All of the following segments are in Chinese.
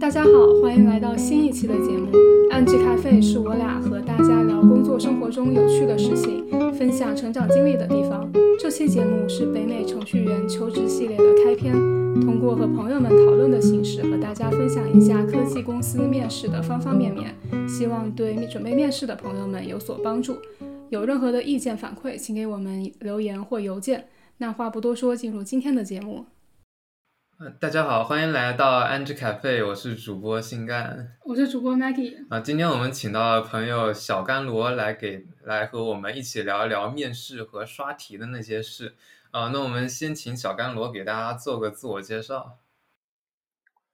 大家好，欢迎来到新一期的节目。安吉咖啡是我俩和大家聊工作生活中有趣的事情，分享成长经历的地方。这期节目是北美程序员求职系列的开篇，通过和朋友们讨论的形式，和大家分享一下科技公司面试的方方面面，希望对准备面试的朋友们有所帮助。有任何的意见反馈，请给我们留言或邮件。那话不多说，进入今天的节目。呃，大家好，欢迎来到安之咖啡，我是主播新干，我是主播 Maggie。啊，今天我们请到了朋友小甘罗来给来和我们一起聊一聊面试和刷题的那些事。啊，那我们先请小甘罗给大家做个自我介绍。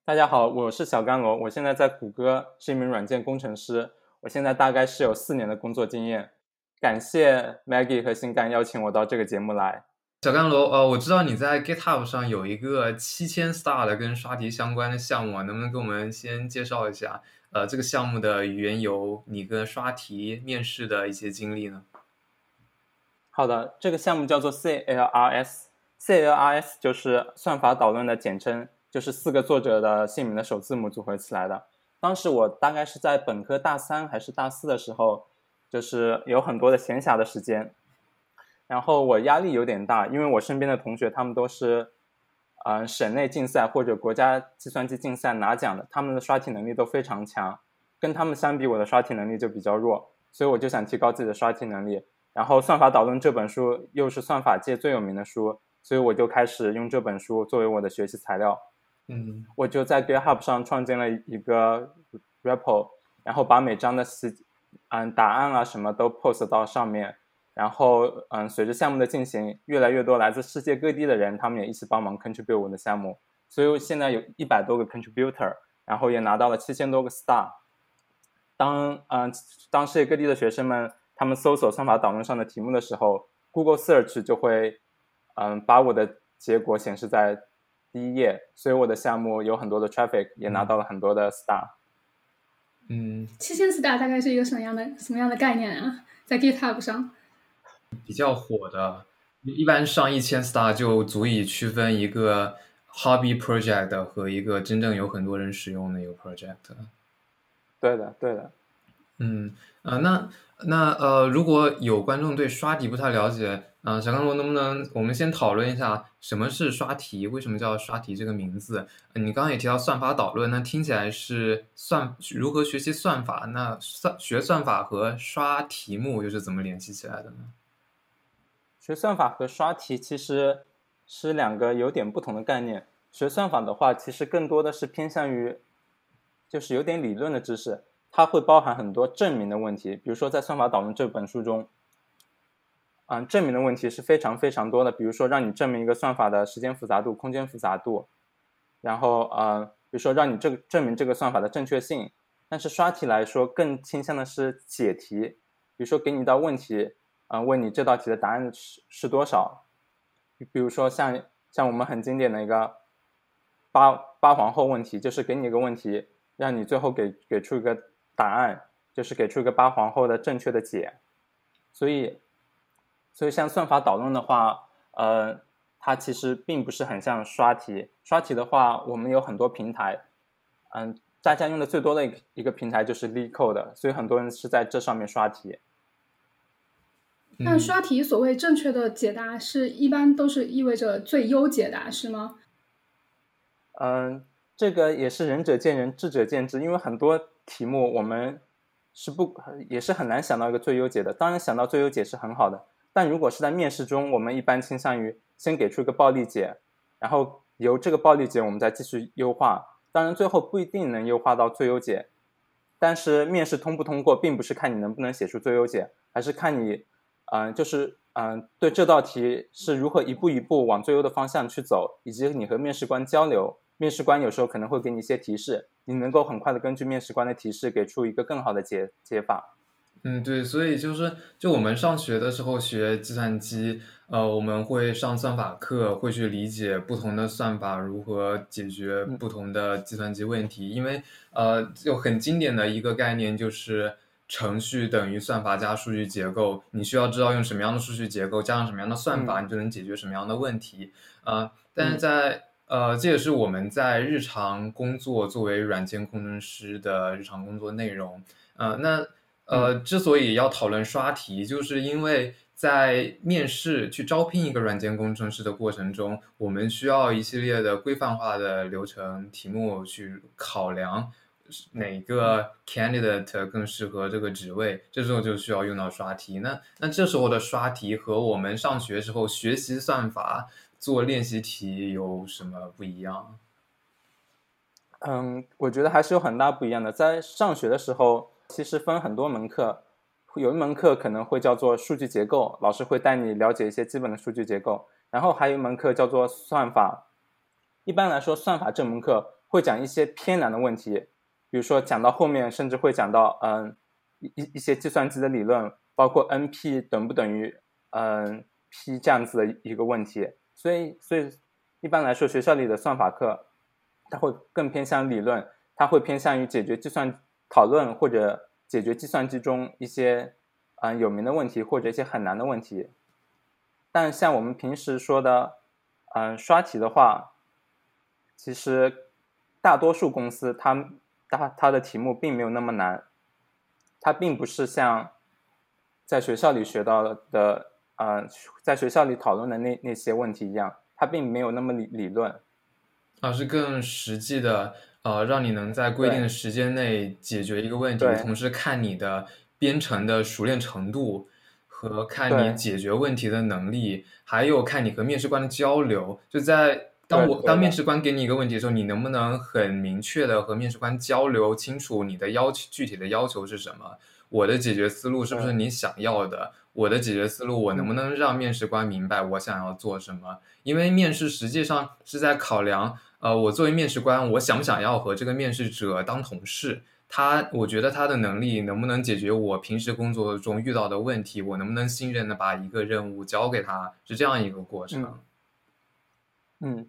大家好，我是小甘罗，我现在在谷歌是一名软件工程师，我现在大概是有四年的工作经验。感谢 Maggie 和新干邀请我到这个节目来。小甘罗，呃，我知道你在 GitHub 上有一个七千 star 的跟刷题相关的项目啊，能不能给我们先介绍一下，呃，这个项目的缘由，你跟刷题面试的一些经历呢？好的，这个项目叫做 CLRS，CLRS 就是算法导论的简称，就是四个作者的姓名的首字母组合起来的。当时我大概是在本科大三还是大四的时候，就是有很多的闲暇的时间。然后我压力有点大，因为我身边的同学他们都是，嗯，省内竞赛或者国家计算机竞赛拿奖的，他们的刷题能力都非常强。跟他们相比，我的刷题能力就比较弱，所以我就想提高自己的刷题能力。然后《算法导论》这本书又是算法界最有名的书，所以我就开始用这本书作为我的学习材料。嗯，我就在 GitHub 上创建了一个 repo，然后把每章的题，嗯，答案啊什么都 post 到上面。然后，嗯，随着项目的进行，越来越多来自世界各地的人，他们也一起帮忙 contribute 我的项目，所以现在有一百多个 contributor，然后也拿到了七千多个 star。当，嗯，当世界各地的学生们他们搜索算法导论上的题目的时候，Google Search 就会，嗯，把我的结果显示在第一页，所以我的项目有很多的 traffic，也拿到了很多的 star。嗯，七千 star 大概是一个什么样的什么样的概念啊？在 GitHub 上？比较火的，一般上一千 star 就足以区分一个 hobby project 和一个真正有很多人使用的一个 project。对的，对的。嗯，呃，那那呃，如果有观众对刷题不太了解，啊，小刚罗能不能我们先讨论一下什么是刷题？为什么叫刷题这个名字？你刚刚也提到算法导论，那听起来是算如何学习算法？那算学算法和刷题目又是怎么联系起来的呢？学算法和刷题其实是两个有点不同的概念。学算法的话，其实更多的是偏向于，就是有点理论的知识，它会包含很多证明的问题。比如说，在《算法导论》这本书中，嗯，证明的问题是非常非常多的。比如说，让你证明一个算法的时间复杂度、空间复杂度，然后呃，比如说让你这个证明这个算法的正确性。但是刷题来说，更倾向的是解题。比如说，给你一道问题。嗯，问你这道题的答案是是多少？比如说像像我们很经典的一个八八皇后问题，就是给你一个问题，让你最后给给出一个答案，就是给出一个八皇后的正确的解。所以，所以像算法导论的话，呃，它其实并不是很像刷题。刷题的话，我们有很多平台，嗯，大家用的最多的一个一个平台就是 LeetCode，所以很多人是在这上面刷题。那刷题所谓正确的解答是一般都是意味着最优解答是吗？嗯，这个也是仁者见仁，智者见智。因为很多题目我们是不也是很难想到一个最优解的。当然想到最优解是很好的，但如果是在面试中，我们一般倾向于先给出一个暴力解，然后由这个暴力解我们再继续优化。当然最后不一定能优化到最优解，但是面试通不通过，并不是看你能不能写出最优解，而是看你。嗯，就是嗯，对这道题是如何一步一步往最优的方向去走，以及你和面试官交流，面试官有时候可能会给你一些提示，你能够很快的根据面试官的提示给出一个更好的解解法。嗯，对，所以就是就我们上学的时候学计算机，呃，我们会上算法课，会去理解不同的算法如何解决不同的计算机问题，因为呃，就很经典的一个概念就是。程序等于算法加数据结构，你需要知道用什么样的数据结构加上什么样的算法，你就能解决什么样的问题。呃，但是在呃，这也是我们在日常工作作为软件工程师的日常工作内容。呃，那呃，之所以要讨论刷题，就是因为在面试去招聘一个软件工程师的过程中，我们需要一系列的规范化的流程题目去考量。哪个 candidate 更适合这个职位？这时候就需要用到刷题。那那这时候的刷题和我们上学时候学习算法做练习题有什么不一样？嗯，我觉得还是有很大不一样的。在上学的时候，其实分很多门课，有一门课可能会叫做数据结构，老师会带你了解一些基本的数据结构。然后还有一门课叫做算法。一般来说，算法这门课会讲一些偏难的问题。比如说讲到后面，甚至会讲到嗯一一些计算机的理论，包括 NP 等不等于嗯 P 这样子的一个问题。所以所以一般来说，学校里的算法课，它会更偏向理论，它会偏向于解决计算讨论或者解决计算机中一些嗯有名的问题或者一些很难的问题。但像我们平时说的嗯刷题的话，其实大多数公司它。它它的题目并没有那么难，它并不是像在学校里学到的，呃，在学校里讨论的那那些问题一样，它并没有那么理理论，而是更实际的，呃，让你能在规定的时间内解决一个问题，同时看你的编程的熟练程度和看你解决问题的能力，还有看你和面试官的交流，就在。当我当面试官给你一个问题的时候，你能不能很明确的和面试官交流清楚你的要求具体的要求是什么？我的解决思路是不是你想要的？我的解决思路我能不能让面试官明白我想要做什么？因为面试实际上是在考量，呃，我作为面试官，我想不想要和这个面试者当同事？他，我觉得他的能力能不能解决我平时工作中遇到的问题？我能不能信任的把一个任务交给他？是这样一个过程。嗯，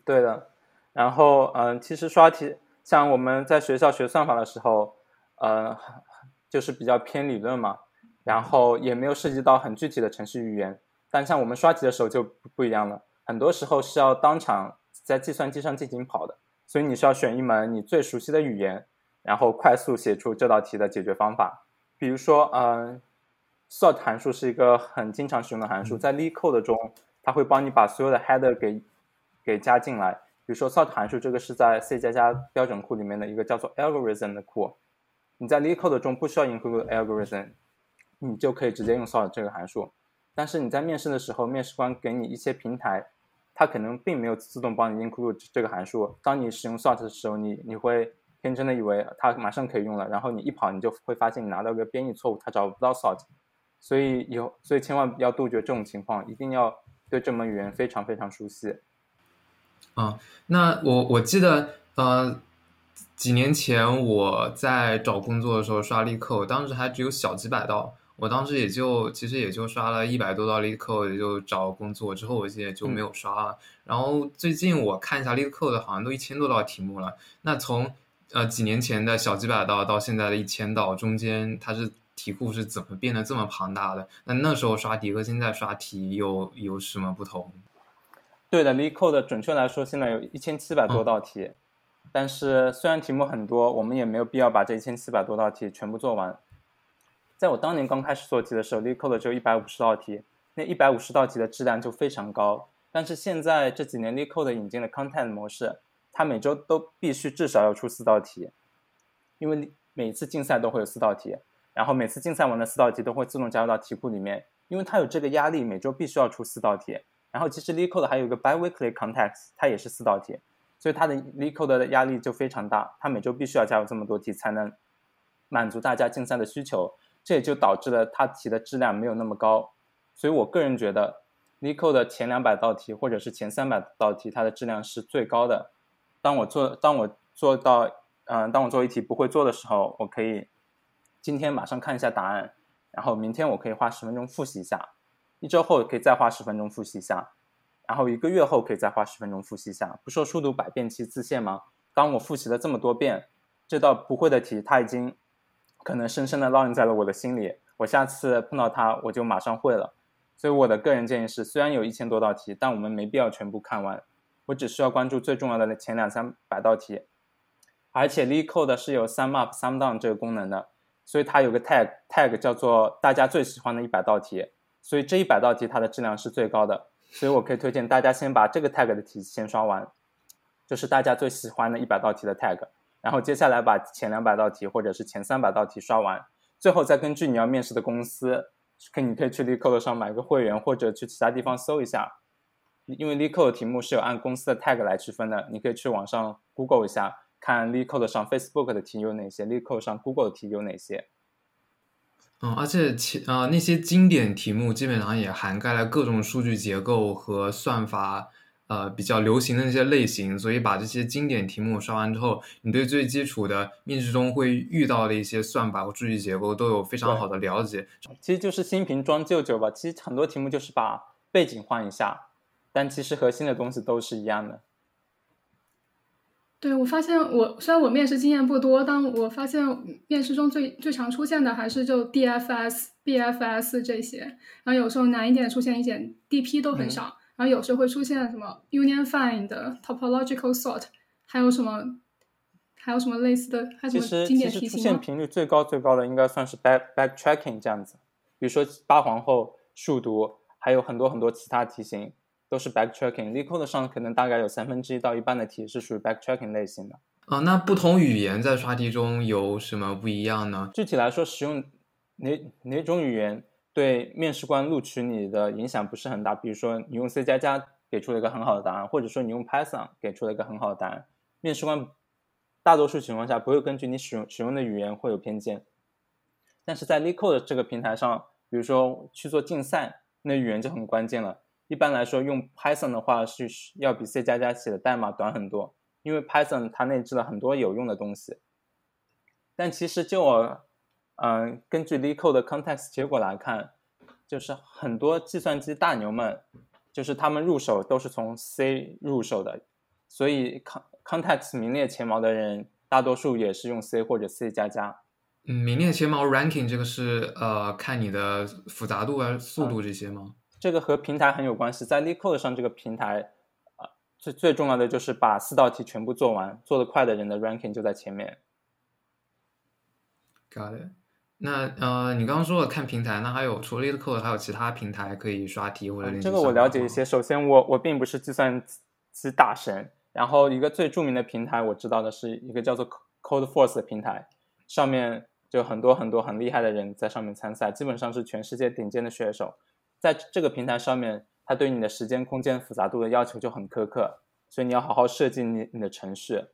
对的。然后，嗯，其实刷题，像我们在学校学算法的时候，呃，就是比较偏理论嘛，然后也没有涉及到很具体的程序语言。但像我们刷题的时候就不一样了，很多时候是要当场在计算机上进行跑的，所以你需要选一门你最熟悉的语言，然后快速写出这道题的解决方法。比如说，嗯，sort 函数是一个很经常使用的函数，在 LeetCode 中，它会帮你把所有的 header 给给加进来，比如说 sort 函数，这个是在 C 加加标准库里面的一个叫做 algorithm 的库。你在 LeCode 中不需要 include algorithm，你就可以直接用 sort 这个函数。但是你在面试的时候，面试官给你一些平台，它可能并没有自动帮你 include 这个函数。当你使用 sort 的时候，你你会天真的以为它马上可以用了，然后你一跑，你就会发现你拿到个编译错误，它找不到 sort。所以有，所以千万要杜绝这种情况，一定要对这门语言非常非常熟悉。啊，那我我记得，呃，几年前我在找工作的时候刷力扣，当时还只有小几百道，我当时也就其实也就刷了一百多道力扣，也就找工作之后，我记得就没有刷了。然后最近我看一下力扣的，好像都一千多道题目了。那从呃几年前的小几百道到现在的一千道，中间它是题库是怎么变得这么庞大的？那那时候刷题和现在刷题有有什么不同？对的，LeetCode 准确来说，现在有一千七百多道题，但是虽然题目很多，我们也没有必要把这一千七百多道题全部做完。在我当年刚开始做题的时候，LeetCode 只有一百五十道题，那一百五十道题的质量就非常高。但是现在这几年 LeetCode 引进了 Content 模式，它每周都必须至少要出四道题，因为每次竞赛都会有四道题，然后每次竞赛完的四道题都会自动加入到题库里面，因为它有这个压力，每周必须要出四道题。然后其实 LeetCode 还有一个 biweekly context，它也是四道题，所以它的 LeetCode 的压力就非常大，它每周必须要加入这么多题才能满足大家竞赛的需求，这也就导致了它题的质量没有那么高。所以我个人觉得，LeetCode 的前两百道题或者是前三百道题，它的质量是最高的。当我做当我做到嗯，当我做一题不会做的时候，我可以今天马上看一下答案，然后明天我可以花十分钟复习一下。一周后可以再花十分钟复习一下，然后一个月后可以再花十分钟复习一下。不说速读百遍其自现吗？当我复习了这么多遍，这道不会的题，它已经可能深深的烙印在了我的心里。我下次碰到它，我就马上会了。所以我的个人建议是，虽然有一千多道题，但我们没必要全部看完。我只需要关注最重要的前两三百道题。而且 l e e c o d e 是有 Sum Up、Sum Down 这个功能的，所以它有个 tag tag 叫做大家最喜欢的一百道题，所以这一百道题它的质量是最高的，所以我可以推荐大家先把这个 tag 的题先刷完，就是大家最喜欢的一百道题的 tag，然后接下来把前两百道题或者是前三百道题刷完，最后再根据你要面试的公司，可你可以去 LeetCode 上买个会员，或者去其他地方搜一下，因为 LeetCode 题目是有按公司的 tag 来区分的，你可以去网上 Google 一下。看 LeetCode 上 Facebook 的题有哪些，LeetCode 上 Google 的题有哪些。嗯，而且其呃那些经典题目基本上也涵盖了各种数据结构和算法，呃比较流行的那些类型。所以把这些经典题目刷完之后，你对最基础的面试中会遇到的一些算法和数据结构都有非常好的了解。其实就是新瓶装旧酒吧。其实很多题目就是把背景换一下，但其实核心的东西都是一样的。对，我发现我虽然我面试经验不多，但我发现面试中最最常出现的还是就 DFS、BFS 这些，然后有时候难一点出现一点 DP 都很少，然后有时候会出现什么 Union Find、Topological Sort，还有什么还有什么类似的，还有什么经典题型其实出现频率最高最高的应该算是 back backtracking 这样子，比如说八皇后、数独，还有很多很多其他题型。都是 backtracking。LeetCode 上可能大概有三分之一到一半的题是属于 backtracking 类型的。啊，那不同语言在刷题中有什么不一样呢？具体来说，使用哪哪种语言对面试官录取你的影响不是很大。比如说，你用 C 加加给出了一个很好的答案，或者说你用 Python 给出了一个很好的答案，面试官大多数情况下不会根据你使用使用的语言会有偏见。但是在 LeetCode 这个平台上，比如说去做竞赛，那语言就很关键了。一般来说，用 Python 的话是要比 C 加加写的代码短很多，因为 Python 它内置了很多有用的东西。但其实就我，嗯，根据 LeetCode 的 context 结果来看，就是很多计算机大牛们，就是他们入手都是从 C 入手的，所以 con context 名列前茅的人，大多数也是用 C 或者 C 加加。嗯，名列前茅 ranking 这个是呃看你的复杂度啊、速度这些吗？这个和平台很有关系，在 LeetCode 上这个平台，啊，最最重要的就是把四道题全部做完，做得快的人的 ranking 就在前面。Got it。那呃，你刚刚说了看平台，那还有除了 LeetCode，还有其他平台可以刷题或者？这个我了解一些。首先，我我并不是计算机大神，然后一个最著名的平台我知道的是一个叫做 CodeForce 的平台，上面就很多很多很厉害的人在上面参赛，基本上是全世界顶尖的选手。在这个平台上面，它对你的时间、空间复杂度的要求就很苛刻，所以你要好好设计你你的程序。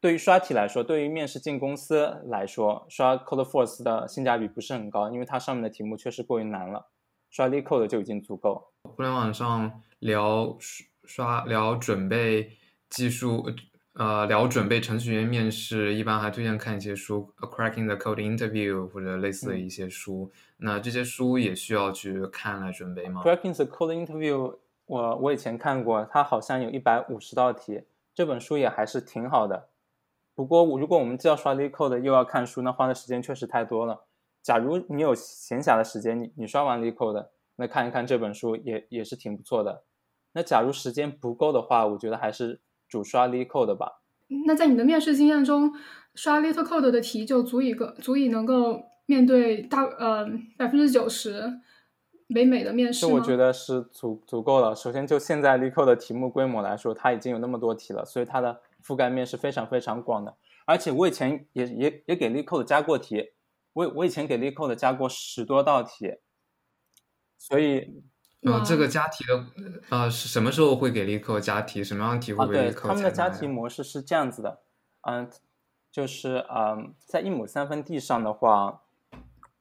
对于刷题来说，对于面试进公司来说，刷 CodeForce 的性价比不是很高，因为它上面的题目确实过于难了。刷 LeetCode 就已经足够。互联网上聊刷聊准备技术。呃，聊准备程序员面试，一般还推荐看一些书，《Cracking the Code Interview》或者类似的一些书。那这些书也需要去看来准备吗？Cracking the Code Interview，我我以前看过，它好像有一百五十道题，这本书也还是挺好的。不过，如果我们既要刷 LeetCode 又要看书，那花的时间确实太多了。假如你有闲暇的时间，你你刷完 LeetCode，那看一看这本书也也是挺不错的。那假如时间不够的话，我觉得还是。主刷 LeetCode 吧。那在你的面试经验中，刷 LeetCode 的题就足以个足以能够面对大呃百分之九十北美的面试？我觉得是足足够了。首先，就现在 LeetCode 的题目规模来说，它已经有那么多题了，所以它的覆盖面是非常非常广的。而且我以前也也也给 LeetCode 加过题，我我以前给 LeetCode 加过十多道题，所以。呃，这个加题的，呃，是什么时候会给立刻加题？什么样的题会给？他们的加题模式是这样子的，嗯，就是嗯，在一亩三分地上的话，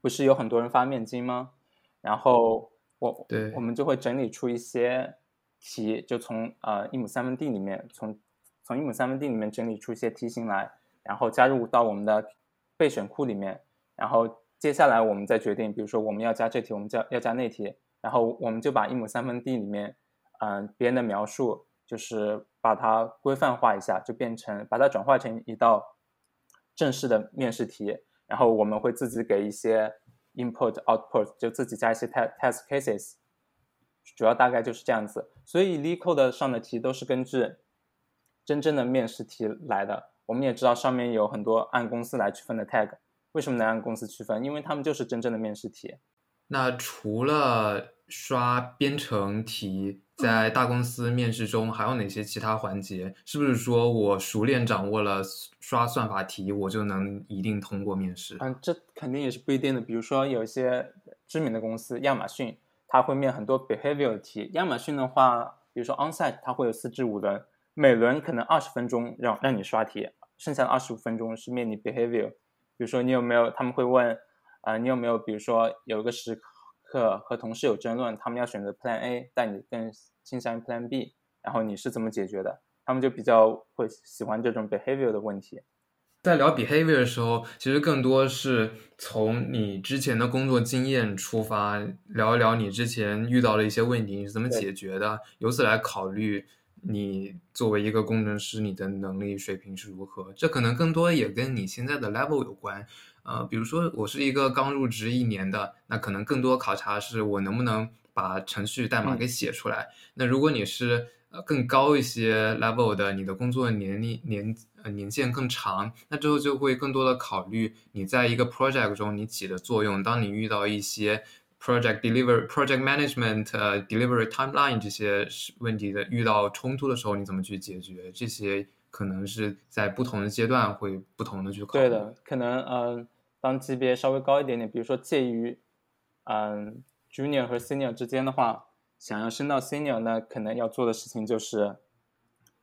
不是有很多人发面金吗？然后我，对，我们就会整理出一些题，就从呃一亩三分地里面，从从一亩三分地里面整理出一些题型来，然后加入到我们的备选库里面，然后接下来我们再决定，比如说我们要加这题，我们加要加那题。然后我们就把一亩三分地里面，嗯，别人的描述，就是把它规范化一下，就变成把它转化成一道正式的面试题。然后我们会自己给一些 input output，就自己加一些 test test cases，主要大概就是这样子。所以 LeetCode 上的题都是根据真正的面试题来的。我们也知道上面有很多按公司来区分的 tag，为什么能按公司区分？因为他们就是真正的面试题。那除了刷编程题，在大公司面试中还有哪些其他环节？是不是说我熟练掌握了刷算法题，我就能一定通过面试？嗯，这肯定也是不一定的。比如说有一些知名的公司，亚马逊，它会面很多 behavior 题。亚马逊的话，比如说 onsite，它会有四至五轮，每轮可能二十分钟让让你刷题。剩下的二十五分钟是面你 behavior，比如说你有没有，他们会问，啊，你有没有，比如说有一个时刻和同事有争论，他们要选择 plan A，但你更倾向于 plan B，然后你是怎么解决的？他们就比较会喜欢这种 behavior 的问题。在聊 behavior 的时候，其实更多是从你之前的工作经验出发，聊一聊你之前遇到了一些问题，你是怎么解决的，由此来考虑。你作为一个工程师，你的能力水平是如何？这可能更多也跟你现在的 level 有关。呃，比如说我是一个刚入职一年的，那可能更多考察是我能不能把程序代码给写出来。那如果你是呃更高一些 level 的，你的工作年龄年呃年限更长，那之后就会更多的考虑你在一个 project 中你起的作用。当你遇到一些 project deliver project management 呃 delivery timeline 这些问题的遇到冲突的时候，你怎么去解决？这些可能是在不同的阶段会不同的去考虑。对的，可能嗯，当级别稍微高一点点，比如说介于嗯 junior 和 senior 之间的话，想要升到 senior，那可能要做的事情就是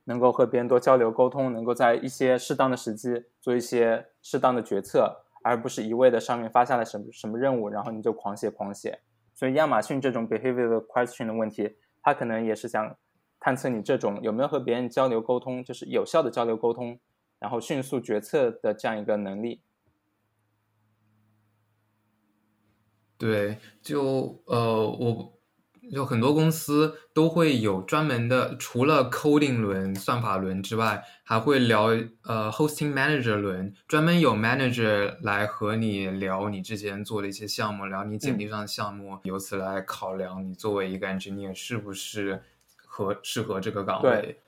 能够和别人多交流沟通，能够在一些适当的时机做一些适当的决策。而不是一味的上面发下来什么什么任务，然后你就狂写狂写。所以亚马逊这种 behavior question 的问题，它可能也是想探测你这种有没有和别人交流沟通，就是有效的交流沟通，然后迅速决策的这样一个能力。对，就呃我。就很多公司都会有专门的，除了 coding 轮、算法轮之外，还会聊呃 hosting manager 轮，专门有 manager 来和你聊你之前做的一些项目，聊你简历上的项目，由此来考量你作为一个 engineer 是不是合适合这个岗位。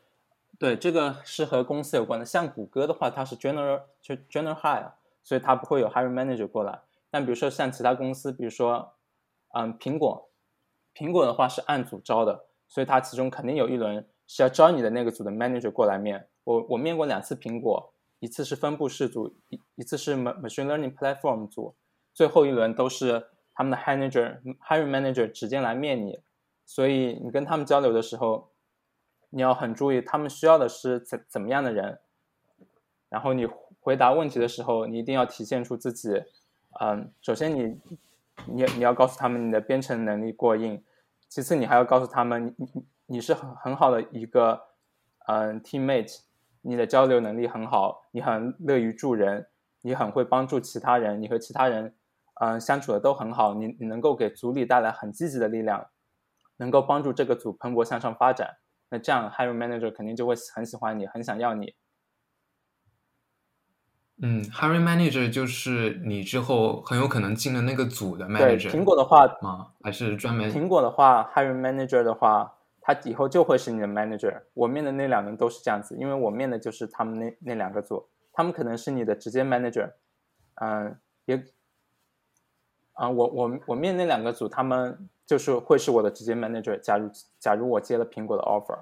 对，这个是和公司有关的。像谷歌的话，它是 general 就 general hire，所以它不会有 hiring manager 过来。但比如说像其他公司，比如说嗯苹果。苹果的话是按组招的，所以它其中肯定有一轮是要招你的那个组的 manager 过来面。我我面过两次苹果，一次是分布式组，一一次是 machine learning platform 组，最后一轮都是他们的 manager hiring manager 直接来面你。所以你跟他们交流的时候，你要很注意他们需要的是怎怎么样的人。然后你回答问题的时候，你一定要体现出自己，嗯，首先你你你要告诉他们你的编程能力过硬。其次，你还要告诉他们，你你你是很很好的一个嗯 teammate，你的交流能力很好，你很乐于助人，你很会帮助其他人，你和其他人嗯相处的都很好，你你能够给组里带来很积极的力量，能够帮助这个组蓬勃向上发展。那这样 hiring manager 肯定就会很喜欢你，很想要你。嗯，Harry manager 就是你之后很有可能进了那个组的 manager。对，苹果的话吗？还是专门？苹果的话，Harry manager 的话，他以后就会是你的 manager。我面的那两人都是这样子，因为我面的就是他们那那两个组，他们可能是你的直接 manager。嗯，也啊，我我我面那两个组，他们就是会是我的直接 manager。假如假如我接了苹果的 offer，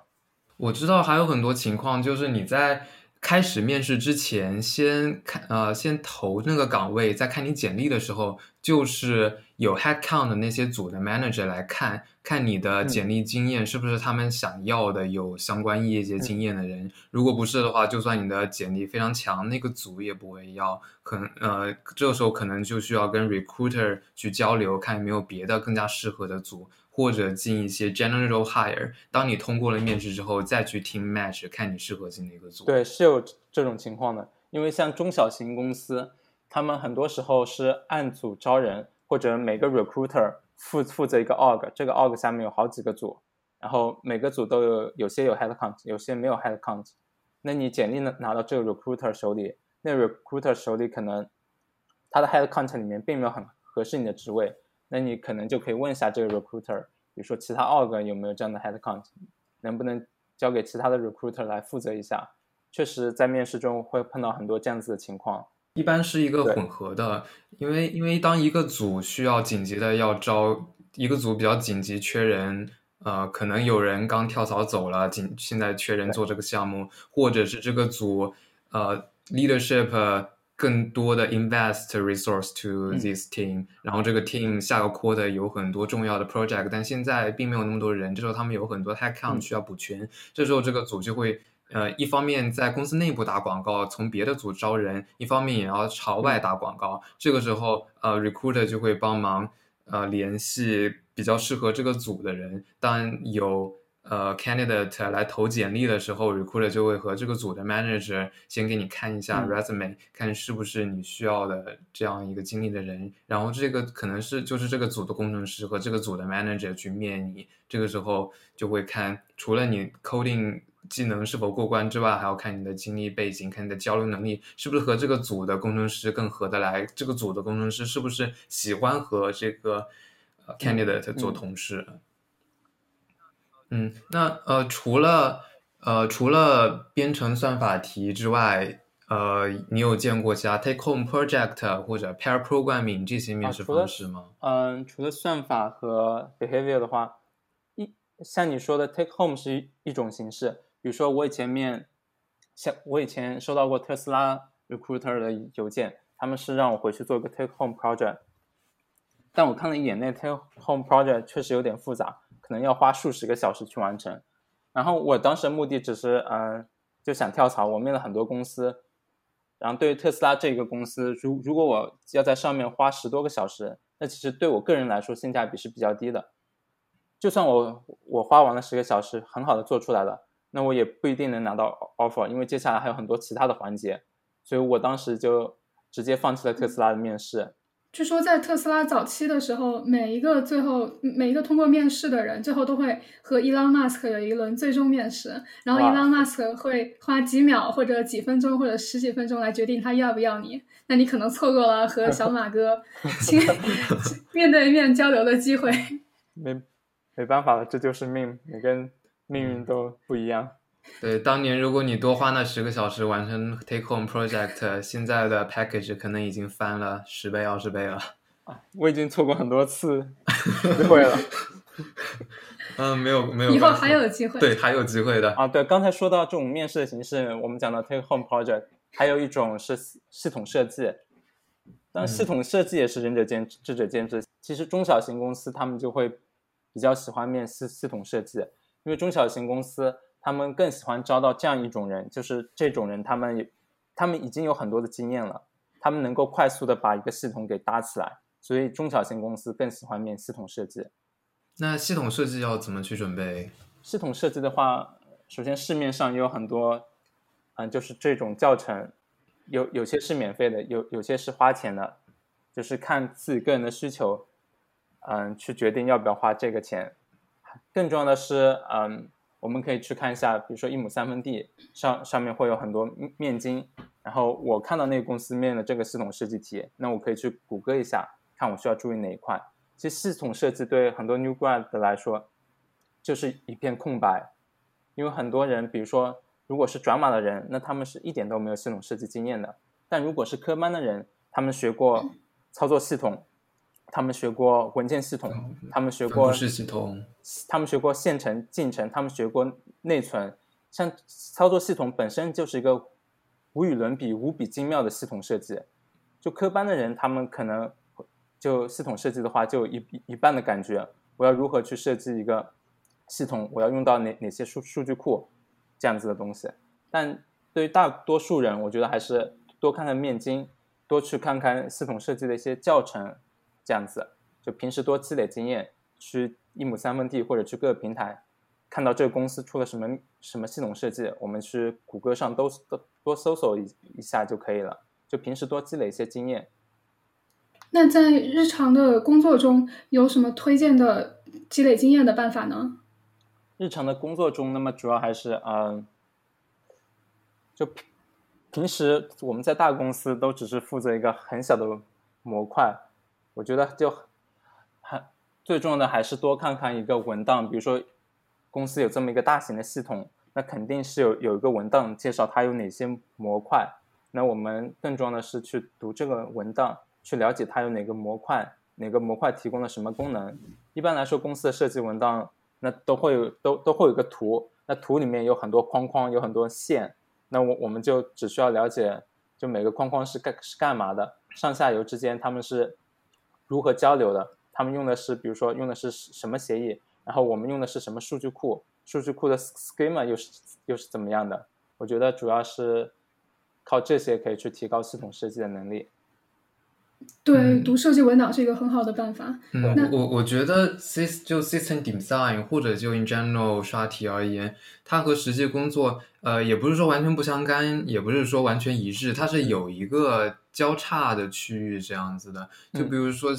我知道还有很多情况，就是你在。开始面试之前，先看呃，先投那个岗位，在看你简历的时候，就是有 head count 的那些组的 manager 来看看你的简历经验是不是他们想要的有相关业界经验的人。如果不是的话，就算你的简历非常强，那个组也不会要。可能呃，这个时候可能就需要跟 recruiter 去交流，看有没有别的更加适合的组。或者进一些 general hire，当你通过了面试之后，再去听 match，看你适合进哪个组。对，是有这种情况的。因为像中小型公司，他们很多时候是按组招人，或者每个 recruiter 负负责一个 org，这个 org 下面有好几个组，然后每个组都有有些有 head count，有些没有 head count。那你简历呢拿到这个 recruiter 手里，那 recruiter 手里可能他的 head count 里面并没有很合适你的职位。那你可能就可以问一下这个 recruiter，比如说其他 org 有没有这样的 headcount，能不能交给其他的 recruiter 来负责一下？确实，在面试中会碰到很多这样子的情况。一般是一个混合的，因为因为当一个组需要紧急的要招一个组比较紧急缺人，呃，可能有人刚跳槽走了，紧现在缺人做这个项目，或者是这个组呃 leadership 更多的 invest resource to this team，然后这个 team 下个 quarter 有很多重要的 project，但现在并没有那么多人，这时候他们有很多 headcount 需要补全，这时候这个组就会。呃，一方面在公司内部打广告，从别的组招人；一方面也要朝外打广告。这个时候，呃，recruiter 就会帮忙，呃，联系比较适合这个组的人。当然有呃 candidate 来投简历的时候，recruiter 就会和这个组的 manager 先给你看一下 resume，看是不是你需要的这样一个经历的人。然后这个可能是就是这个组的工程师和这个组的 manager 去面你。这个时候就会看除了你 coding。技能是否过关之外，还要看你的经历背景，看你的交流能力是不是和这个组的工程师更合得来，这个组的工程师是不是喜欢和这个呃 candidate 做同事。嗯，那呃，除了呃除了编程算法题之外，呃，你有见过其他 take home project 或者 pair programming 这些面试方式吗？嗯，除了算法和 behavior 的话，一像你说的 take home 是一一种形式。比如说，我以前面，像我以前收到过特斯拉 recruiter 的邮件，他们是让我回去做一个 take home project，但我看了一眼那 take home project 确实有点复杂，可能要花数十个小时去完成。然后我当时的目的只是，嗯，就想跳槽。我面了很多公司，然后对于特斯拉这个公司，如如果我要在上面花十多个小时，那其实对我个人来说性价比是比较低的。就算我我花完了十个小时，很好的做出来了。那我也不一定能拿到 offer，因为接下来还有很多其他的环节，所以我当时就直接放弃了特斯拉的面试。据说在特斯拉早期的时候，每一个最后每一个通过面试的人，最后都会和 Elon Musk 有一轮最终面试，然后 Elon Musk 会花几秒或者几分钟或者十几分钟来决定他要不要你。那你可能错过了和小马哥 面对面交流的机会。没没办法了，这就是命，每个人。命运都不一样。对，当年如果你多花那十个小时完成 take home project，现在的 package 可能已经翻了十倍、二十倍了。啊，我已经错过很多次机会了。嗯，没有没有。以后还有机会。对，还有机会的。啊，对，刚才说到这种面试的形式，我们讲到 take home project，还有一种是系统设计。但系统设计也是仁者见智智者见智。其实中小型公司他们就会比较喜欢面试系统设计。因为中小型公司，他们更喜欢招到这样一种人，就是这种人，他们他们已经有很多的经验了，他们能够快速的把一个系统给搭起来，所以中小型公司更喜欢面系统设计。那系统设计要怎么去准备？系统设计的话，首先市面上也有很多，嗯，就是这种教程，有有些是免费的，有有些是花钱的，就是看自己个人的需求，嗯，去决定要不要花这个钱。更重要的是，嗯，我们可以去看一下，比如说一亩三分地上上面会有很多面经，然后我看到那个公司面的这个系统设计题，那我可以去谷歌一下，看我需要注意哪一块。其实系统设计对很多 new grad 来说就是一片空白，因为很多人，比如说如果是转码的人，那他们是一点都没有系统设计经验的；但如果是科班的人，他们学过操作系统。他们学过文件系统，他们学过系统，他们学过线程进程，他们学过内存。像操作系统本身就是一个无与伦比、无比精妙的系统设计。就科班的人，他们可能就系统设计的话，就一一半的感觉。我要如何去设计一个系统？我要用到哪哪些数数据库这样子的东西？但对于大多数人，我觉得还是多看看面经，多去看看系统设计的一些教程。这样子，就平时多积累经验，去一亩三分地或者去各个平台，看到这个公司出了什么什么系统设计，我们去谷歌上都都多搜索一一下就可以了。就平时多积累一些经验。那在日常的工作中有什么推荐的积累经验的办法呢？日常的工作中，那么主要还是嗯，就平时我们在大公司都只是负责一个很小的模块。我觉得就很最重要的还是多看看一个文档，比如说公司有这么一个大型的系统，那肯定是有有一个文档介绍它有哪些模块。那我们更重要的是去读这个文档，去了解它有哪个模块，哪个模块提供了什么功能。一般来说，公司的设计文档那都会有都都会有个图，那图里面有很多框框，有很多线。那我我们就只需要了解，就每个框框是干是干嘛的，上下游之间他们是如何交流的，他们用的是比如说用的是什么协议，然后我们用的是什么数据库，数据库的 schema 又是又是怎么样的？我觉得主要是。靠这些可以去提高系统设计的能力。对，读设计文档是一个很好的办法。嗯，我我觉得 sys 就 system design 或者就 in general 刷题而言，它和实际工作呃也不是说完全不相干，也不是说完全一致，它是有一个交叉的区域这样子的。就比如说，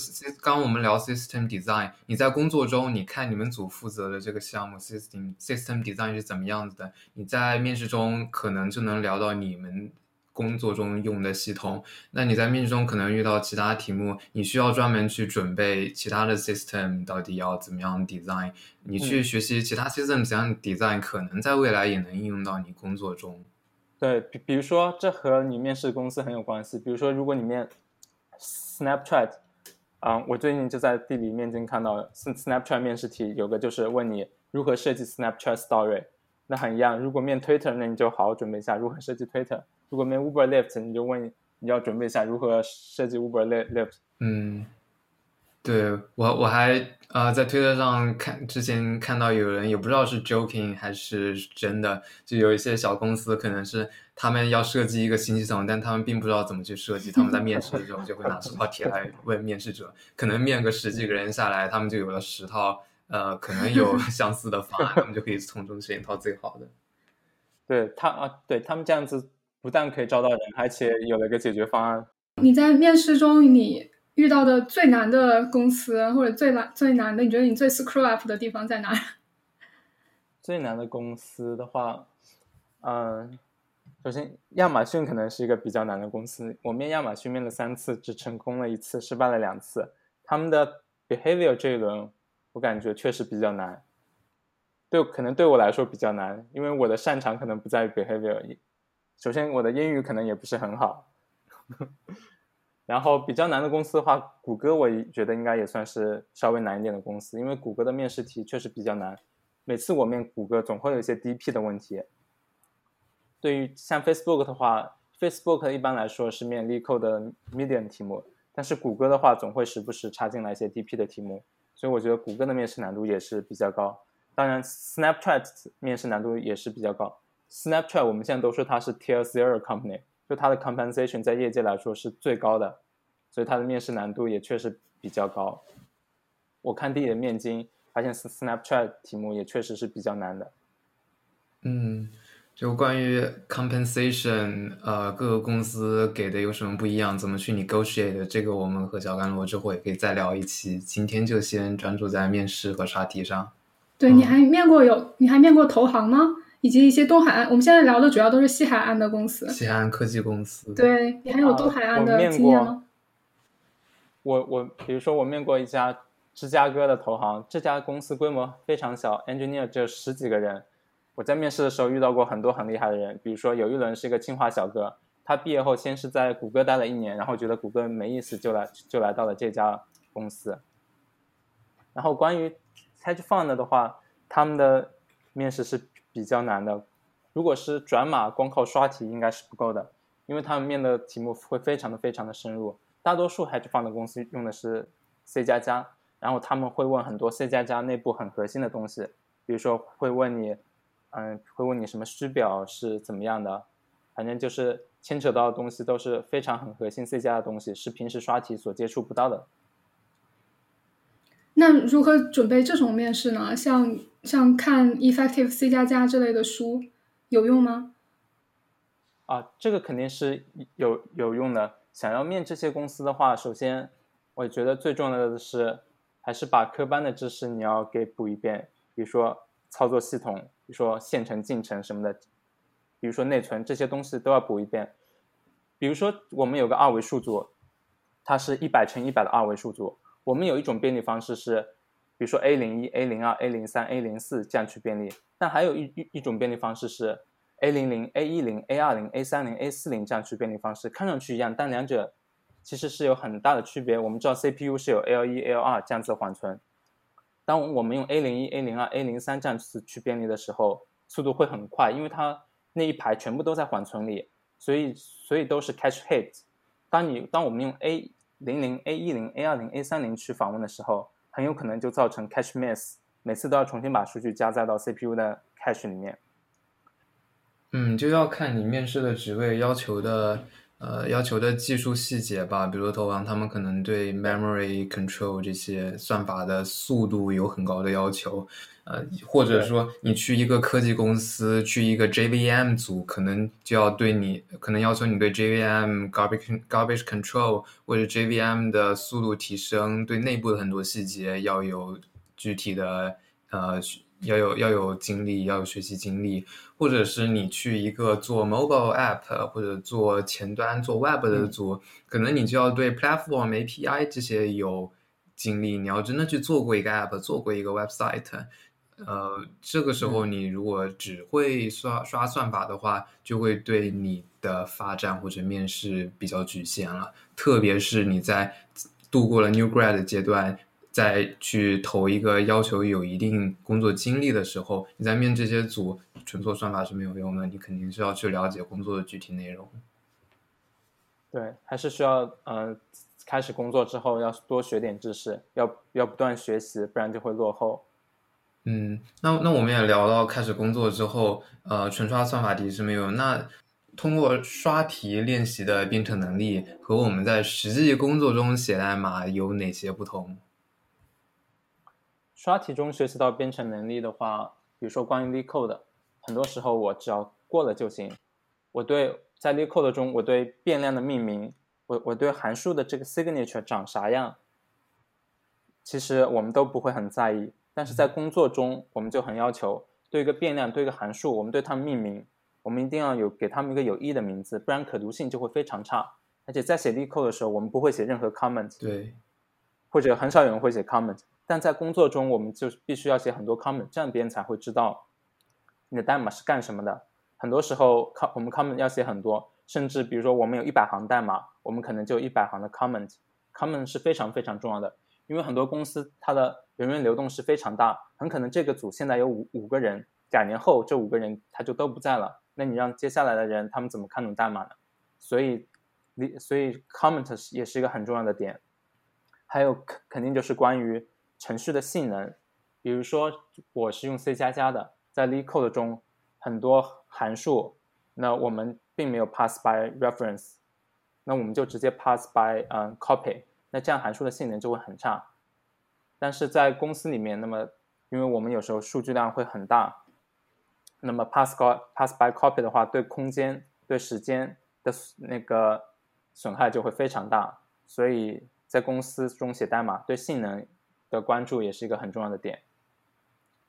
刚我们聊 system design，你在工作中你看你们组负责的这个项目 system system design 是怎么样子的，你在面试中可能就能聊到你们。工作中用的系统，那你在面试中可能遇到其他题目，你需要专门去准备其他的 system 到底要怎么样 design，你去学习其他 system 怎样 design，可能在未来也能应用到你工作中。对比，比如说这和你面试公司很有关系。比如说，如果你面 Snapchat，啊，我最近就在地理面经看到 Snapchat 面试题，有个就是问你如何设计 Snapchat Story，那很一样。如果面 Twitter，那你就好好准备一下如何设计 Twitter。如果没 Uber Lyft，你就问你要准备一下如何设计 Uber Lyft。嗯，对我我还呃在推特上看之前看到有人也不知道是 joking 还是真的，就有一些小公司可能是他们要设计一个新系统，但他们并不知道怎么去设计，他们在面试的时候就会拿这套题来 问面试者，可能面个十几个人下来，他们就有了十套呃可能有 相似的方案，他们就可以从中选一套最好的。对他啊，对他们这样子。不但可以招到人，而且有了一个解决方案。你在面试中，你遇到的最难的公司，或者最难最难的，你觉得你最 screw up 的地方在哪？最难的公司的话，嗯，首先亚马逊可能是一个比较难的公司。我面亚马逊面了三次，只成功了一次，失败了两次。他们的 behavior 这一轮，我感觉确实比较难。对，可能对我来说比较难，因为我的擅长可能不在于 behavior。首先，我的英语可能也不是很好。然后比较难的公司的话，谷歌我觉得应该也算是稍微难一点的公司，因为谷歌的面试题确实比较难。每次我面谷歌，总会有一些 DP 的问题。对于像 Facebook 的话，Facebook 一般来说是面 LeetCode 的 Medium 题目，但是谷歌的话总会时不时插进来一些 DP 的题目，所以我觉得谷歌的面试难度也是比较高。当然，Snapchat 面试难度也是比较高。Snapchat 我们现在都说它是 Tier Zero Company，就它的 compensation 在业界来说是最高的，所以它的面试难度也确实比较高。我看地的面经，发现 Snapchat 题目也确实是比较难的。嗯，就关于 compensation，呃，各个公司给的有什么不一样，怎么去 negotiate，这个我们和小甘罗之后也可以再聊一期。今天就先专注在面试和刷题上。对，你还面过有？你还面过投行吗？以及一些东海岸，我们现在聊的主要都是西海岸的公司。西海岸科技公司。对你还有东海岸的经验吗？我我比如说我面过一家芝加哥的投行，这家公司规模非常小，engineer 只有十几个人。我在面试的时候遇到过很多很厉害的人，比如说有一轮是一个清华小哥，他毕业后先是在谷歌待了一年，然后觉得谷歌没意思，就来就来到了这家公司。然后关于 hedge fund 的话，他们的面试是。比较难的，如果是转码，光靠刷题应该是不够的，因为他们面的题目会非常的非常的深入。大多数 hedge fund 的公司用的是 C 加加，然后他们会问很多 C 加加内部很核心的东西，比如说会问你，嗯，会问你什么虚表是怎么样的，反正就是牵扯到的东西都是非常很核心 C 加的东西，是平时刷题所接触不到的。那如何准备这种面试呢？像像看 Effective C 加加之类的书有用吗？啊，这个肯定是有有用的。想要面这些公司的话，首先我觉得最重要的是还是把科班的知识你要给补一遍，比如说操作系统，比如说线程进程什么的，比如说内存这些东西都要补一遍。比如说我们有个二维数组，它是一百乘一百的二维数组。我们有一种便利方式是，比如说 A 零一、A 零二、A 零三、A 零四这样去便利。但还有一一一种便利方式是 A 零零、A 一零、A 二零、A 三零、A 四零这样去便利方式，看上去一样，但两者其实是有很大的区别。我们知道 CPU 是有 L 一、L 二这样子缓存，当我们用 A 零一、A 零二、A 零三这样子去便利的时候，速度会很快，因为它那一排全部都在缓存里，所以所以都是 cache hit。当你当我们用 A 零零、A 一零、A 二零、A 三零去访问的时候，很有可能就造成 cache miss，每次都要重新把数据加载到 CPU 的 cache 里面。嗯，就要看你面试的职位要求的，呃，要求的技术细节吧。比如投行，他们可能对 memory control 这些算法的速度有很高的要求，呃，或者说你去一个科技公司，去一个 JVM 组，可能就要对你，可能要求你对 JVM garbage garbage control 或者 JVM 的速度提升，对内部的很多细节要有具体的，呃。要有要有经历，要有学习经历，或者是你去一个做 mobile app 或者做前端做 web 的组，可能你就要对 platform API 这些有经历。你要真的去做过一个 app，做过一个 website，呃，这个时候你如果只会刷刷算法的话，就会对你的发展或者面试比较局限了。特别是你在度过了 new grad 阶段。再去投一个要求有一定工作经历的时候，你在面这些组纯做算法是没有用的，你肯定是要去了解工作的具体内容。对，还是需要呃，开始工作之后要多学点知识，要要不断学习，不然就会落后。嗯，那那我们也聊到开始工作之后，呃，纯刷算法题是没有。那通过刷题练习的编程能力和我们在实际工作中写代码有哪些不同？刷题中学习到编程能力的话，比如说关于 LeetCode，很多时候我只要过了就行。我对在 LeetCode 中，我对变量的命名，我我对函数的这个 signature 长啥样，其实我们都不会很在意。但是在工作中，我们就很要求对一个变量、对一个函数，我们对它们命名，我们一定要有给它们一个有意义的名字，不然可读性就会非常差。而且在写 LeetCode 的时候，我们不会写任何 comment，对，或者很少有人会写 comment。但在工作中，我们就必须要写很多 comment，这样别人才会知道你的代码是干什么的。很多时候，com 我们 comment 要写很多，甚至比如说我们有一百行代码，我们可能就一百行的 comment。comment 是非常非常重要的，因为很多公司它的人员流动是非常大，很可能这个组现在有五五个人，两年后这五个人他就都不在了，那你让接下来的人他们怎么看懂代码呢？所以，你所以 comment 也是一个很重要的点。还有肯肯定就是关于。程序的性能，比如说我是用 C 加加的，在 LeetCode 中很多函数，那我们并没有 pass by reference，那我们就直接 pass by 嗯 copy，那这样函数的性能就会很差。但是在公司里面，那么因为我们有时候数据量会很大，那么 pass pass by copy 的话，对空间、对时间的那个损害就会非常大，所以在公司中写代码对性能。的关注也是一个很重要的点。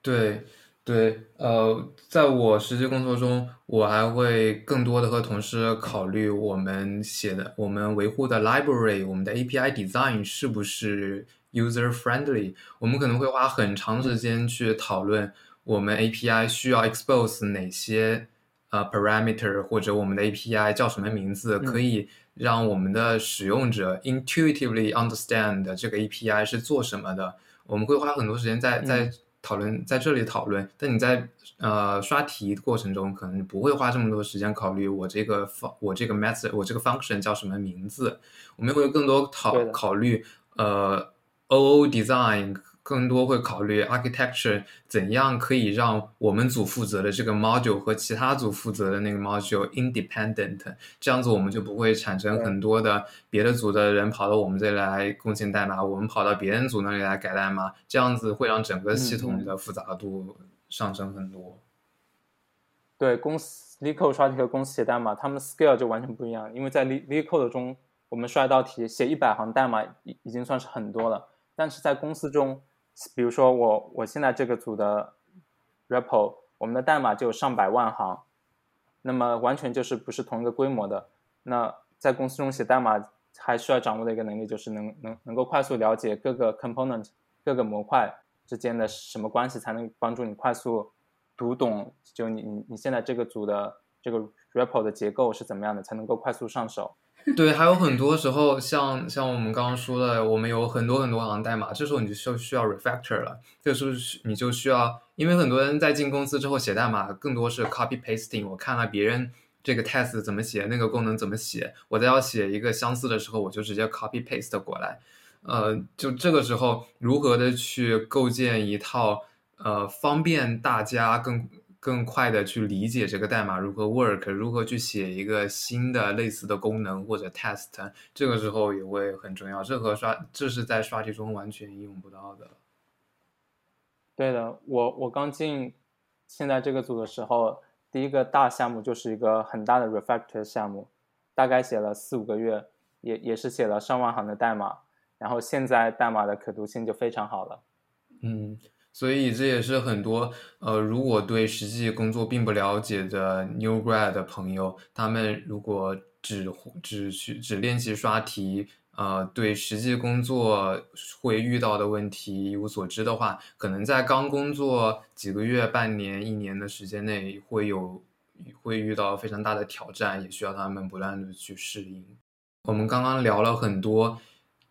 对，对，呃，在我实际工作中，我还会更多的和同事考虑我们写的、我们维护的 library，我们的 API design 是不是 user friendly。我们可能会花很长时间去讨论我们 API 需要 expose 哪些呃 parameter，或者我们的 API 叫什么名字，可以。让我们的使用者 intuitively understand 这个 API 是做什么的，我们会花很多时间在在讨论在这里讨论。但你在呃刷题过程中，可能不会花这么多时间考虑我这个方我这个 method 我这个 function 叫什么名字。我们会更多考考虑呃 OO design。更多会考虑 architecture 怎样可以让我们组负责的这个 module 和其他组负责的那个 module independent，这样子我们就不会产生很多的别的组的人跑到我们这里来贡献代码，我们跑到别人组那里来改代码，这样子会让整个系统的复杂度上升很多。对，公司 LeetCode 刷题和公司写代码，他们 scale 就完全不一样，因为在 LeetCode 中，我们刷一道题写一百行代码已已经算是很多了，但是在公司中。比如说我我现在这个组的 repo，我们的代码就有上百万行，那么完全就是不是同一个规模的。那在公司中写代码还需要掌握的一个能力，就是能能能够快速了解各个 component 各个模块之间的什么关系才能帮助你快速读懂，就你你你现在这个组的这个 repo 的结构是怎么样的，才能够快速上手。对，还有很多时候，像像我们刚刚说的，我们有很多很多行代码，这时候你就需要 refactor 了。这时候你就需要，因为很多人在进公司之后写代码，更多是 copy pasting。我看了别人这个 test 怎么写，那个功能怎么写，我在要写一个相似的时候，我就直接 copy paste 过来。呃，就这个时候，如何的去构建一套呃方便大家更。更快的去理解这个代码如何 work，如何去写一个新的类似的功能或者 test，这个时候也会很重要。这和刷这是在刷题中完全应用不到的。对的，我我刚进现在这个组的时候，第一个大项目就是一个很大的 refactor 项目，大概写了四五个月，也也是写了上万行的代码，然后现在代码的可读性就非常好了。嗯。所以这也是很多呃，如果对实际工作并不了解的 new grad 的朋友，他们如果只只去只练习刷题，呃，对实际工作会遇到的问题一无所知的话，可能在刚工作几个月、半年、一年的时间内，会有会遇到非常大的挑战，也需要他们不断的去适应。我们刚刚聊了很多。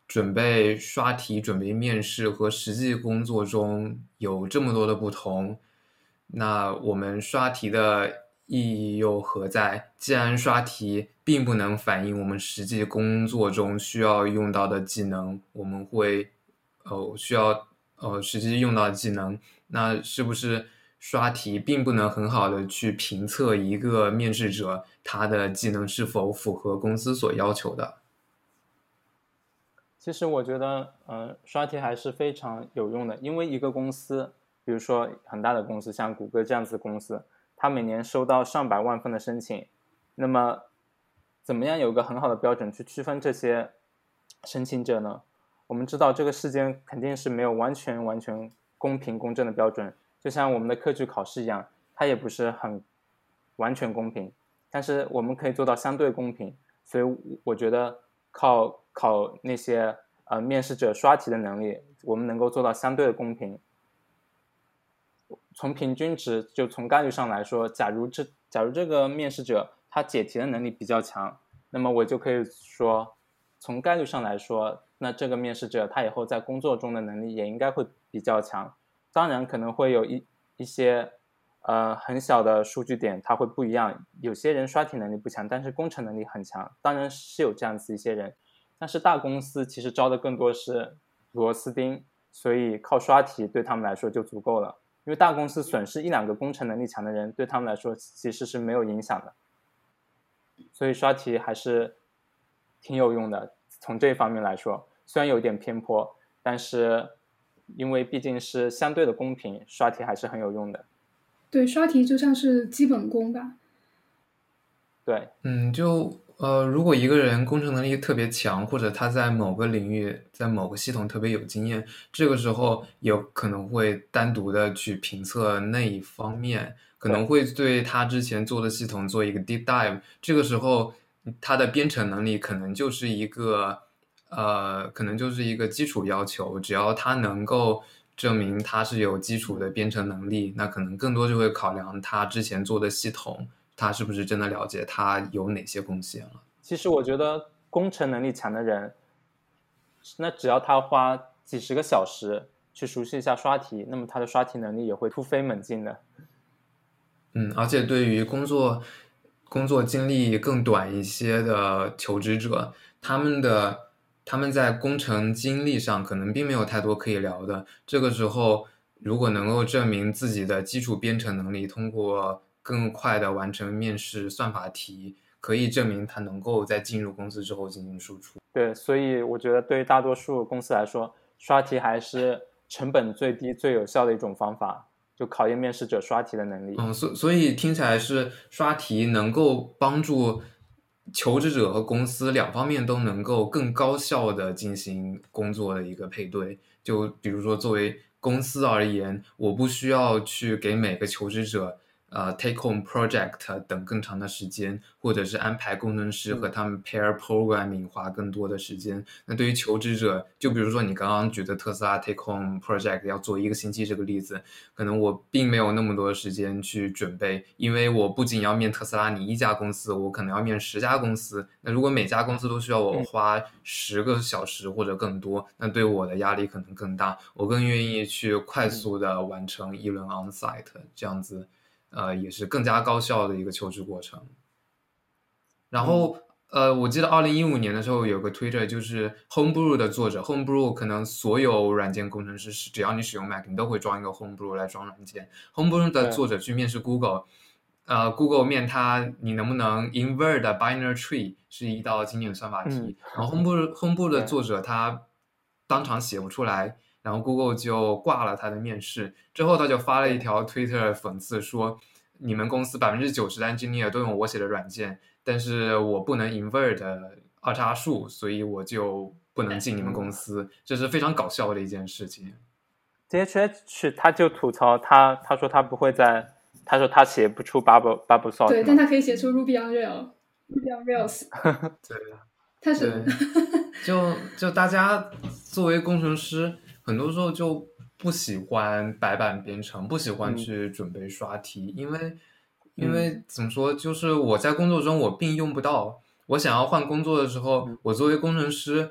准备刷题、准备面试和实际工作中有这么多的不同，那我们刷题的意义又何在？既然刷题并不能反映我们实际工作中需要用到的技能，我们会呃需要呃实际用到的技能，那是不是刷题并不能很好的去评测一个面试者他的技能是否符合公司所要求的？其实我觉得，嗯，刷题还是非常有用的。因为一个公司，比如说很大的公司，像谷歌这样子的公司，它每年收到上百万份的申请，那么怎么样有个很好的标准去区分这些申请者呢？我们知道这个世间肯定是没有完全完全公平公正的标准，就像我们的科举考试一样，它也不是很完全公平，但是我们可以做到相对公平。所以我觉得靠。考那些呃面试者刷题的能力，我们能够做到相对的公平。从平均值就从概率上来说，假如这假如这个面试者他解题的能力比较强，那么我就可以说，从概率上来说，那这个面试者他以后在工作中的能力也应该会比较强。当然可能会有一一些呃很小的数据点，它会不一样。有些人刷题能力不强，但是工程能力很强，当然是有这样子一些人。但是大公司其实招的更多是螺丝钉，所以靠刷题对他们来说就足够了。因为大公司损失一两个工程能力强的人，对他们来说其实是没有影响的。所以刷题还是挺有用的。从这方面来说，虽然有点偏颇，但是因为毕竟是相对的公平，刷题还是很有用的。对，刷题就像是基本功吧。对，嗯，就。呃，如果一个人工程能力特别强，或者他在某个领域、在某个系统特别有经验，这个时候有可能会单独的去评测那一方面，可能会对他之前做的系统做一个 deep dive。这个时候，他的编程能力可能就是一个，呃，可能就是一个基础要求。只要他能够证明他是有基础的编程能力，那可能更多就会考量他之前做的系统。他是不是真的了解他有哪些贡献了？其实我觉得工程能力强的人，那只要他花几十个小时去熟悉一下刷题，那么他的刷题能力也会突飞猛进的。嗯，而且对于工作工作经历更短一些的求职者，他们的他们在工程经历上可能并没有太多可以聊的。这个时候，如果能够证明自己的基础编程能力，通过更快的完成面试算法题，可以证明他能够在进入公司之后进行输出。对，所以我觉得对于大多数公司来说，刷题还是成本最低、最有效的一种方法，就考验面试者刷题的能力。嗯，所所以听起来是刷题能够帮助求职者和公司两方面都能够更高效的进行工作的一个配对。就比如说，作为公司而言，我不需要去给每个求职者。呃，take home project 等更长的时间，或者是安排工程师和他们 pair programming 花更多的时间。那对于求职者，就比如说你刚刚举的特斯拉 take home project 要做一个星期这个例子，可能我并没有那么多时间去准备，因为我不仅要面特斯拉你一家公司，我可能要面十家公司。那如果每家公司都需要我花十个小时或者更多，那对我的压力可能更大。我更愿意去快速的完成一轮 onsite 这样子。呃，也是更加高效的一个求职过程。然后，呃，我记得二零一五年的时候有个 Twitter，就是 Homebrew 的作者，Homebrew 可能所有软件工程师是，只要你使用 Mac，你都会装一个 Homebrew 来装软件。Homebrew 的作者去面试 Google，呃，Google 面他，你能不能 invert binary tree 是一道经典算法题。然后 Homebrew Homebrew 的作者他当场写不出来。然后 Google 就挂了他的面试，之后他就发了一条 Twitter 讽刺说：“你们公司百分之九十的 engineer 都用我写的软件，但是我不能 invert 二叉树，所以我就不能进你们公司。”这是非常搞笑的一件事情。DHH 他就吐槽他，他说他不会在，他说他写不出 Bubble Bubble Sort，对，但他可以写出 Ruby on Rails，Ruby on Rails。对，他是就就大家作为工程师。很多时候就不喜欢白板编程，不喜欢去准备刷题，因为，因为怎么说，就是我在工作中我并用不到。我想要换工作的时候，我作为工程师，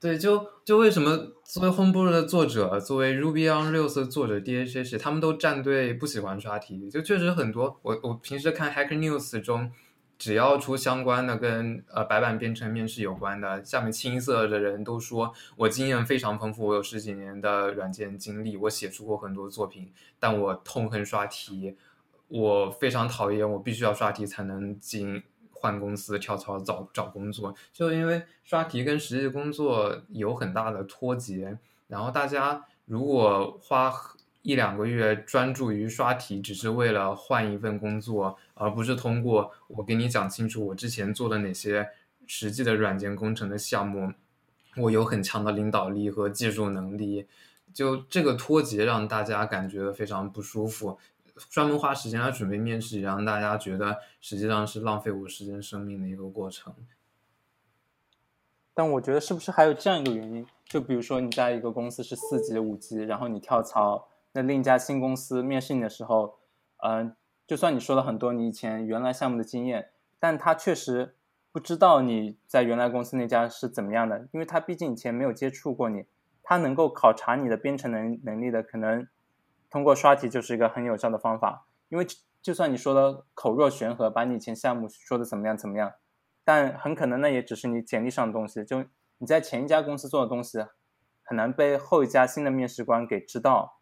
对，就就为什么作为 Homebrew 的作者，作为 Ruby on Rails 的作者 DHH，他们都站队不喜欢刷题，就确实很多。我我平时看 Hacker News 中。只要出相关的跟呃白板编程面试有关的，下面青色的人都说我经验非常丰富，我有十几年的软件经历，我写出过很多作品，但我痛恨刷题，我非常讨厌，我必须要刷题才能进换公司跳槽找找工作，就因为刷题跟实际工作有很大的脱节，然后大家如果花。一两个月专注于刷题，只是为了换一份工作，而不是通过我给你讲清楚我之前做的哪些实际的软件工程的项目，我有很强的领导力和技术能力。就这个脱节让大家感觉非常不舒服。专门花时间来准备面试，也让大家觉得实际上是浪费我时间生命的一个过程。但我觉得是不是还有这样一个原因？就比如说你在一个公司是四级、五级，然后你跳槽。那另一家新公司面试你的时候，嗯，就算你说了很多你以前原来项目的经验，但他确实不知道你在原来公司那家是怎么样的，因为他毕竟以前没有接触过你，他能够考察你的编程能能力的，可能通过刷题就是一个很有效的方法。因为就算你说的口若悬河，把你以前项目说的怎么样怎么样，但很可能那也只是你简历上的东西，就你在前一家公司做的东西，很难被后一家新的面试官给知道。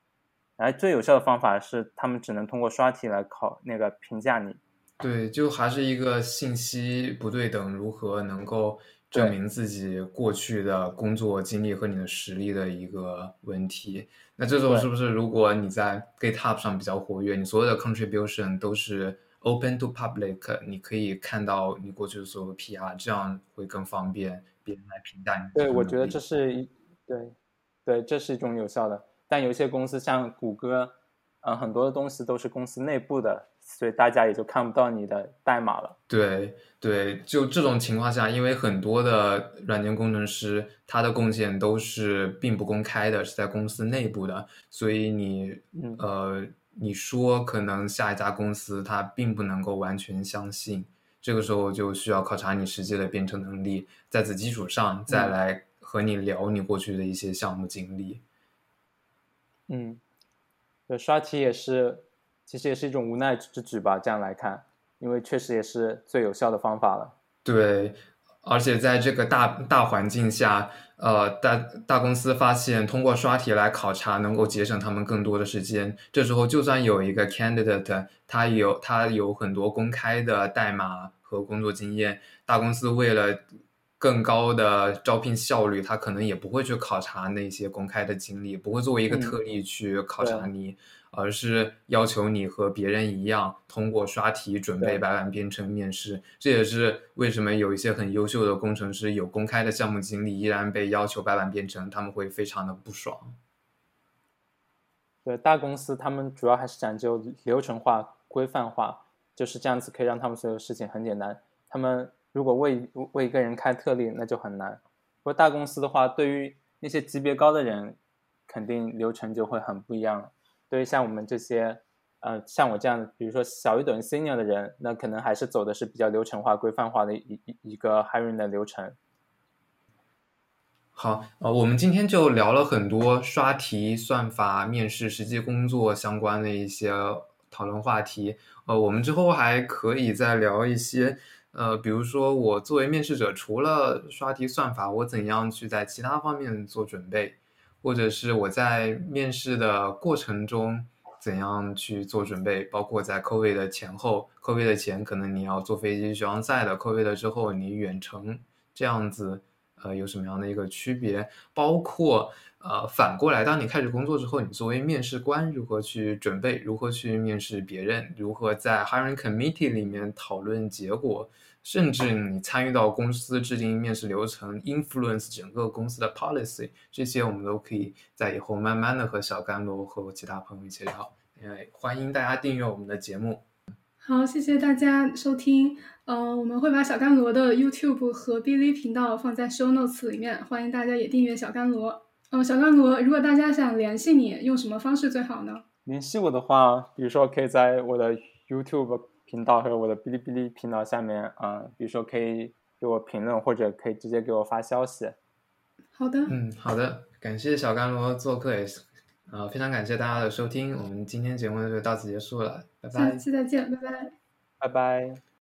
而最有效的方法是，他们只能通过刷题来考那个评价你。对，就还是一个信息不对等，如何能够证明自己过去的工作经历和你的实力的一个问题。那这种是不是，如果你在 GitHub 上比较活跃，你所有的 contribution 都是 open to public，你可以看到你过去的所有 PR，这样会更方便别人来评价你。对，我觉得这是一对，对，这是一种有效的。但有些公司像谷歌，嗯，很多的东西都是公司内部的，所以大家也就看不到你的代码了。对对，就这种情况下，因为很多的软件工程师他的贡献都是并不公开的，是在公司内部的，所以你呃，你说可能下一家公司他并不能够完全相信，这个时候就需要考察你实际的编程能力，在此基础上再来和你聊你过去的一些项目经历。嗯，对，刷题也是，其实也是一种无奈之举吧。这样来看，因为确实也是最有效的方法了。对，而且在这个大大环境下，呃，大大公司发现通过刷题来考察能够节省他们更多的时间。这时候，就算有一个 candidate，他有他有很多公开的代码和工作经验，大公司为了更高的招聘效率，他可能也不会去考察那些公开的经历，不会作为一个特例去考察你，而是要求你和别人一样通过刷题准备白板编程面试。这也是为什么有一些很优秀的工程师有公开的项目经历，依然被要求白板编程，他们会非常的不爽。对大公司，他们主要还是讲究流程化、规范化，就是这样子可以让他们所有事情很简单。他们如果为为一个人开特例，那就很难。不过大公司的话，对于那些级别高的人，肯定流程就会很不一样。对于像我们这些，呃，像我这样，比如说小一等 senior 的人，那可能还是走的是比较流程化、规范化的一一一个 hiring 的流程。好，呃，我们今天就聊了很多刷题、算法、面试、实际工作相关的一些讨论话题。呃，我们之后还可以再聊一些。呃，比如说我作为面试者，除了刷题算法，我怎样去在其他方面做准备，或者是我在面试的过程中怎样去做准备，包括在 COVID 的前后，COVID 的前可能你要坐飞机去上赛的，COVID 的之后你远程这样子，呃，有什么样的一个区别？包括呃，反过来，当你开始工作之后，你作为面试官如何去准备，如何去面试别人，如何在 hiring committee 里面讨论结果？甚至你参与到公司制定面试流程，influence 整个公司的 policy，这些我们都可以在以后慢慢的和小甘罗和其他朋友一起聊。呃，欢迎大家订阅我们的节目。好，谢谢大家收听。呃，我们会把小甘罗的 YouTube 和 b i l 频道放在 Show Notes 里面，欢迎大家也订阅小甘罗。嗯，小甘罗，如果大家想联系你，用什么方式最好呢？联系我的话，比如说可以在我的 YouTube。频道和我的哔哩哔哩频道下面啊，比如说可以给我评论，或者可以直接给我发消息。好的，嗯，好的，感谢小甘罗做客，也是啊，非常感谢大家的收听，我们今天节目就到此结束了，拜拜，下期再见，拜拜，拜拜。